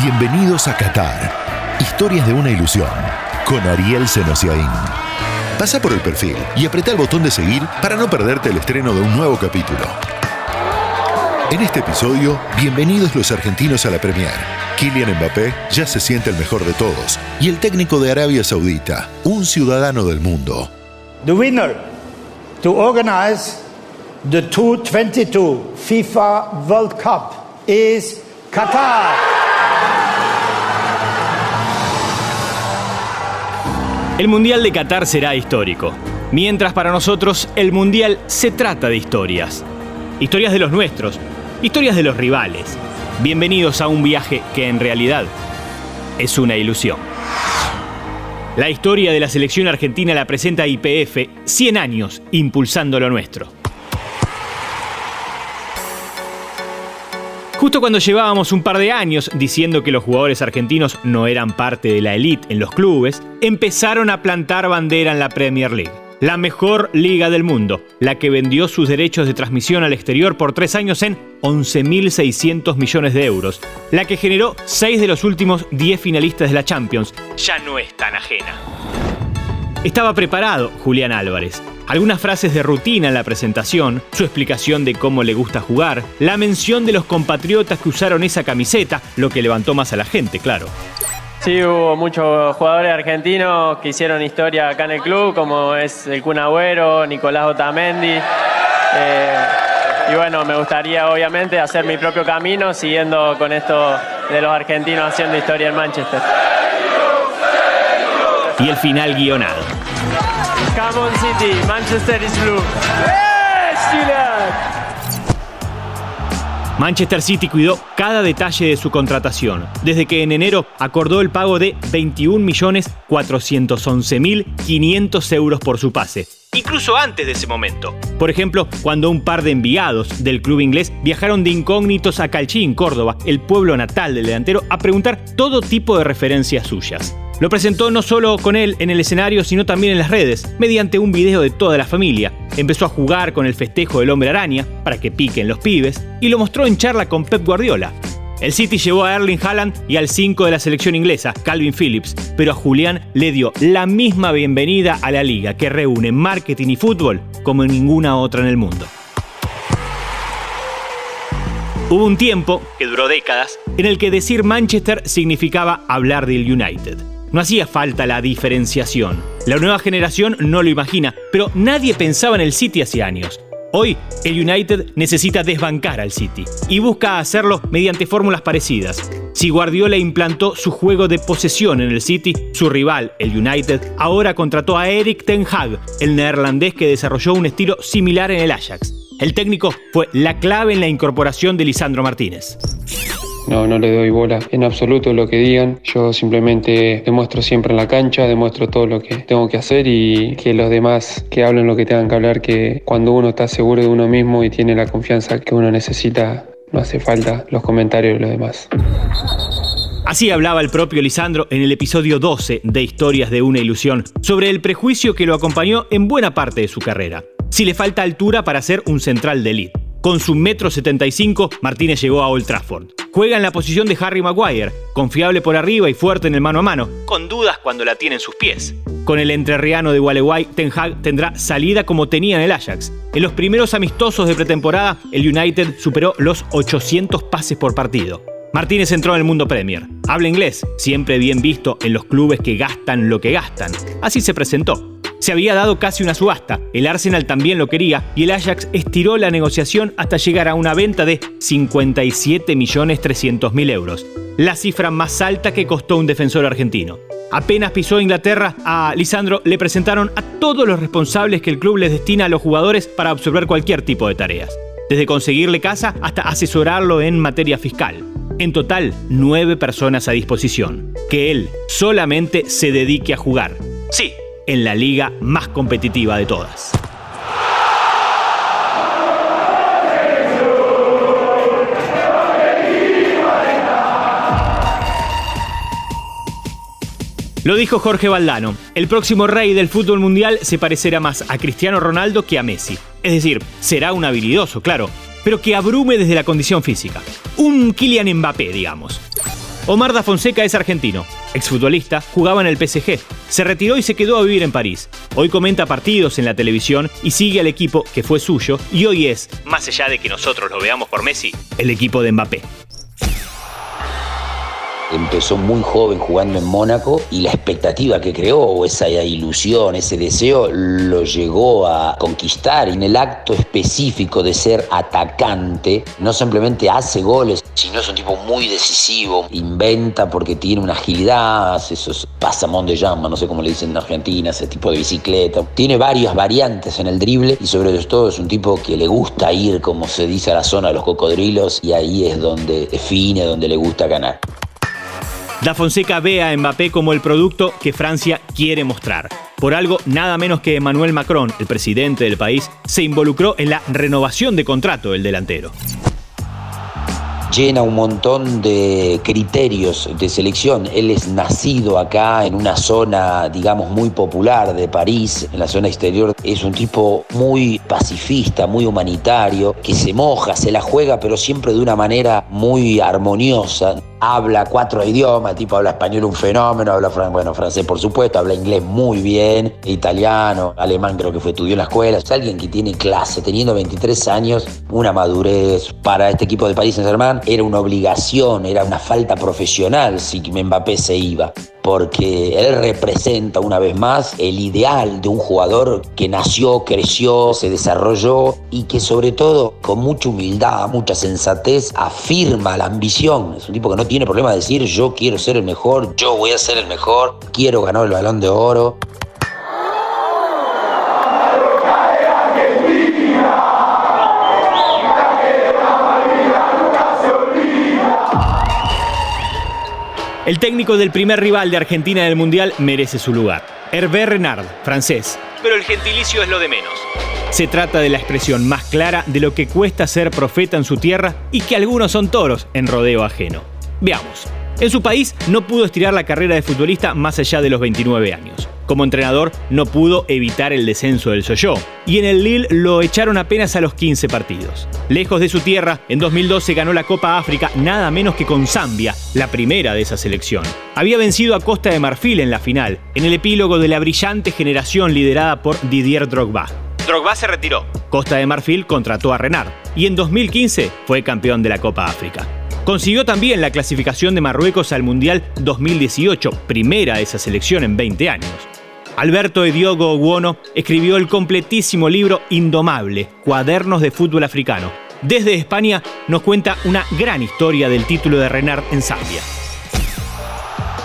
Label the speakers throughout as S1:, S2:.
S1: Bienvenidos a Qatar. Historias de una ilusión. Con Ariel Senosiaín. Pasa por el perfil y apreta el botón de seguir para no perderte el estreno de un nuevo capítulo. En este episodio, bienvenidos los argentinos a la Premier. Kylian Mbappé ya se siente el mejor de todos y el técnico de Arabia Saudita, un ciudadano del mundo.
S2: The winner to organize the 2022 FIFA World Cup is Qatar.
S3: El Mundial de Qatar será histórico. Mientras para nosotros el Mundial se trata de historias. Historias de los nuestros, historias de los rivales. Bienvenidos a un viaje que en realidad es una ilusión. La historia de la selección argentina la presenta IPF 100 años impulsando lo nuestro. Justo cuando llevábamos un par de años diciendo que los jugadores argentinos no eran parte de la élite en los clubes, empezaron a plantar bandera en la Premier League. La mejor liga del mundo, la que vendió sus derechos de transmisión al exterior por tres años en 11.600 millones de euros, la que generó seis de los últimos 10 finalistas de la Champions, ya no es tan ajena. Estaba preparado Julián Álvarez. Algunas frases de rutina en la presentación, su explicación de cómo le gusta jugar, la mención de los compatriotas que usaron esa camiseta, lo que levantó más a la gente, claro.
S4: Sí, hubo muchos jugadores argentinos que hicieron historia acá en el club, como es el Kun Agüero, Nicolás Otamendi. Eh, y bueno, me gustaría obviamente hacer mi propio camino siguiendo con esto de los argentinos haciendo historia en Manchester.
S3: Y el final guionado.
S4: Come on City, Manchester is blue.
S3: Manchester City cuidó cada detalle de su contratación, desde que en enero acordó el pago de 21.411.500 euros por su pase, incluso antes de ese momento. Por ejemplo, cuando un par de enviados del club inglés viajaron de incógnitos a Calchín, Córdoba, el pueblo natal del delantero, a preguntar todo tipo de referencias suyas. Lo presentó no solo con él en el escenario, sino también en las redes, mediante un video de toda la familia. Empezó a jugar con el festejo del hombre araña, para que piquen los pibes, y lo mostró en charla con Pep Guardiola. El City llevó a Erling Haaland y al 5 de la selección inglesa, Calvin Phillips, pero a Julián le dio la misma bienvenida a la liga que reúne marketing y fútbol como ninguna otra en el mundo. Hubo un tiempo, que duró décadas, en el que decir Manchester significaba hablar del United. No hacía falta la diferenciación. La nueva generación no lo imagina, pero nadie pensaba en el City hace años. Hoy, el United necesita desbancar al City y busca hacerlo mediante fórmulas parecidas. Si Guardiola implantó su juego de posesión en el City, su rival, el United, ahora contrató a Eric Ten Hag, el neerlandés que desarrolló un estilo similar en el Ajax. El técnico fue la clave en la incorporación de Lisandro Martínez.
S5: No, no le doy bola en absoluto lo que digan. Yo simplemente demuestro siempre en la cancha, demuestro todo lo que tengo que hacer y que los demás que hablen lo que tengan que hablar, que cuando uno está seguro de uno mismo y tiene la confianza que uno necesita, no hace falta los comentarios de los demás.
S3: Así hablaba el propio Lisandro en el episodio 12 de Historias de una ilusión, sobre el prejuicio que lo acompañó en buena parte de su carrera. Si le falta altura para ser un central de elite. Con su metro 75, Martínez llegó a Old Trafford. Juega en la posición de Harry Maguire, confiable por arriba y fuerte en el mano a mano, con dudas cuando la tiene en sus pies. Con el entrerriano de Gualeguay, Ten Hag tendrá salida como tenía en el Ajax. En los primeros amistosos de pretemporada, el United superó los 800 pases por partido. Martínez entró en el mundo Premier. Habla inglés, siempre bien visto en los clubes que gastan lo que gastan. Así se presentó. Se había dado casi una subasta, el Arsenal también lo quería y el Ajax estiró la negociación hasta llegar a una venta de 57.300.000 euros, la cifra más alta que costó un defensor argentino. Apenas pisó Inglaterra, a Lisandro le presentaron a todos los responsables que el club les destina a los jugadores para absorber cualquier tipo de tareas, desde conseguirle casa hasta asesorarlo en materia fiscal. En total, nueve personas a disposición. Que él solamente se dedique a jugar. Sí, en la liga más competitiva de todas. Lo dijo Jorge Valdano, el próximo rey del fútbol mundial se parecerá más a Cristiano Ronaldo que a Messi. Es decir, será un habilidoso, claro, pero que abrume desde la condición física. Un Kylian Mbappé, digamos. Omar da Fonseca es argentino, exfutbolista, jugaba en el PSG, se retiró y se quedó a vivir en París. Hoy comenta partidos en la televisión y sigue al equipo que fue suyo y hoy es, más allá de que nosotros lo veamos por Messi, el equipo de Mbappé.
S6: Empezó muy joven jugando en Mónaco y la expectativa que creó, esa ilusión, ese deseo, lo llegó a conquistar. En el acto específico de ser atacante, no simplemente hace goles, sino es un tipo muy decisivo, inventa porque tiene una agilidad, esos pasamón de llama, no sé cómo le dicen en Argentina, ese tipo de bicicleta. Tiene varias variantes en el drible y sobre todo es un tipo que le gusta ir, como se dice, a la zona de los cocodrilos y ahí es donde define, donde le gusta ganar.
S3: Da Fonseca ve a Mbappé como el producto que Francia quiere mostrar. Por algo, nada menos que Emmanuel Macron, el presidente del país, se involucró en la renovación de contrato del delantero
S6: llena un montón de criterios de selección. Él es nacido acá en una zona, digamos, muy popular de París, en la zona exterior. Es un tipo muy pacifista, muy humanitario, que se moja, se la juega, pero siempre de una manera muy armoniosa. Habla cuatro idiomas, tipo habla español un fenómeno, habla bueno, francés por supuesto, habla inglés muy bien, italiano, alemán creo que fue estudió en la escuela. Es alguien que tiene clase, teniendo 23 años, una madurez para este equipo de París Saint-Germain era una obligación, era una falta profesional si Mbappé se iba, porque él representa una vez más el ideal de un jugador que nació, creció, se desarrolló y que sobre todo con mucha humildad, mucha sensatez afirma la ambición. Es un tipo que no tiene problema de decir yo quiero ser el mejor, yo voy a ser el mejor, quiero ganar el balón de oro.
S3: El técnico del primer rival de Argentina en el Mundial merece su lugar. Hervé Renard, francés. Pero el gentilicio es lo de menos. Se trata de la expresión más clara de lo que cuesta ser profeta en su tierra y que algunos son toros en rodeo ajeno. Veamos. En su país no pudo estirar la carrera de futbolista más allá de los 29 años. Como entrenador no pudo evitar el descenso del Soyo y en el Lille lo echaron apenas a los 15 partidos. Lejos de su tierra, en 2012 ganó la Copa África nada menos que con Zambia, la primera de esa selección. Había vencido a Costa de Marfil en la final, en el epílogo de la brillante generación liderada por Didier Drogba. Drogba se retiró. Costa de Marfil contrató a Renard y en 2015 fue campeón de la Copa África. Consiguió también la clasificación de Marruecos al Mundial 2018, primera de esa selección en 20 años. Alberto Ediogo Guono escribió el completísimo libro Indomable, Cuadernos de Fútbol Africano. Desde España nos cuenta una gran historia del título de Renard en Zambia.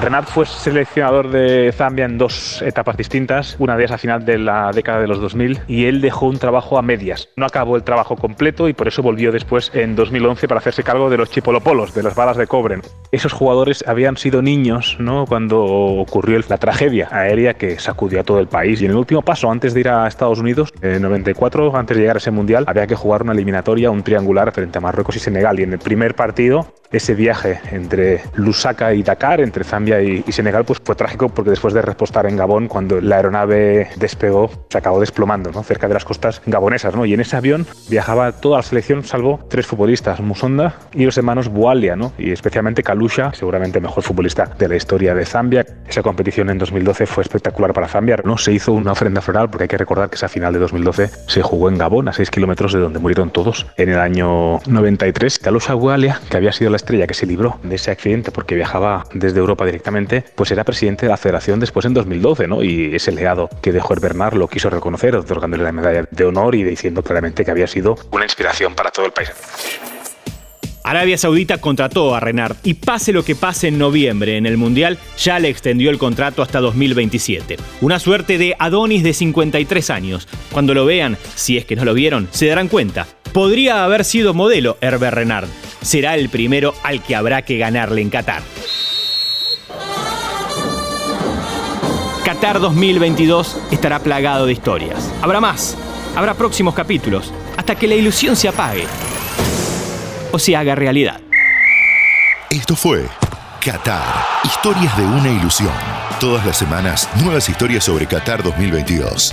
S7: Renard fue seleccionador de Zambia en dos etapas distintas, una de ellas a final de la década de los 2000, y él dejó un trabajo a medias. No acabó el trabajo completo y por eso volvió después en 2011 para hacerse cargo de los chipolopolos, de las balas de cobre. Esos jugadores habían sido niños ¿no? cuando ocurrió la tragedia aérea que sacudió a todo el país. Y en el último paso, antes de ir a Estados Unidos, en 94, antes de llegar a ese mundial, había que jugar una eliminatoria, un triangular frente a Marruecos y Senegal. Y en el primer partido, ese viaje entre Lusaka y Dakar, entre Zambia y, Senegal, pues fue trágico porque después de repostar en Gabón, cuando la aeronave despegó, se acabó desplomando ¿no? cerca de las costas gabonesas. ¿no? Y en ese avión viajaba toda la selección, salvo tres futbolistas, Musonda y los hermanos Bualia, ¿no? y especialmente Kalusha, seguramente mejor futbolista de la historia de Zambia. Esa competición en 2012 fue espectacular para Zambia. No se hizo una ofrenda floral porque hay que recordar que esa final de 2012 se jugó en Gabón, a 6 kilómetros de donde murieron todos. En el año 93, Kalusha Bualia, que había sido la estrella que se libró de ese accidente porque viajaba desde Europa directamente, pues era presidente de la federación después en 2012, ¿no? Y ese legado que dejó el Bernard lo quiso reconocer, otorgándole la medalla de honor y diciendo claramente que había sido una inspiración para todo el país.
S3: Arabia Saudita contrató a Renard y pase lo que pase en noviembre en el Mundial, ya le extendió el contrato hasta 2027. Una suerte de Adonis de 53 años. Cuando lo vean, si es que no lo vieron, se darán cuenta. Podría haber sido modelo Herbert Renard. Será el primero al que habrá que ganarle en Qatar. Qatar 2022 estará plagado de historias. Habrá más, habrá próximos capítulos, hasta que la ilusión se apague o se haga realidad.
S1: Esto fue Qatar, historias de una ilusión. Todas las semanas, nuevas historias sobre Qatar 2022.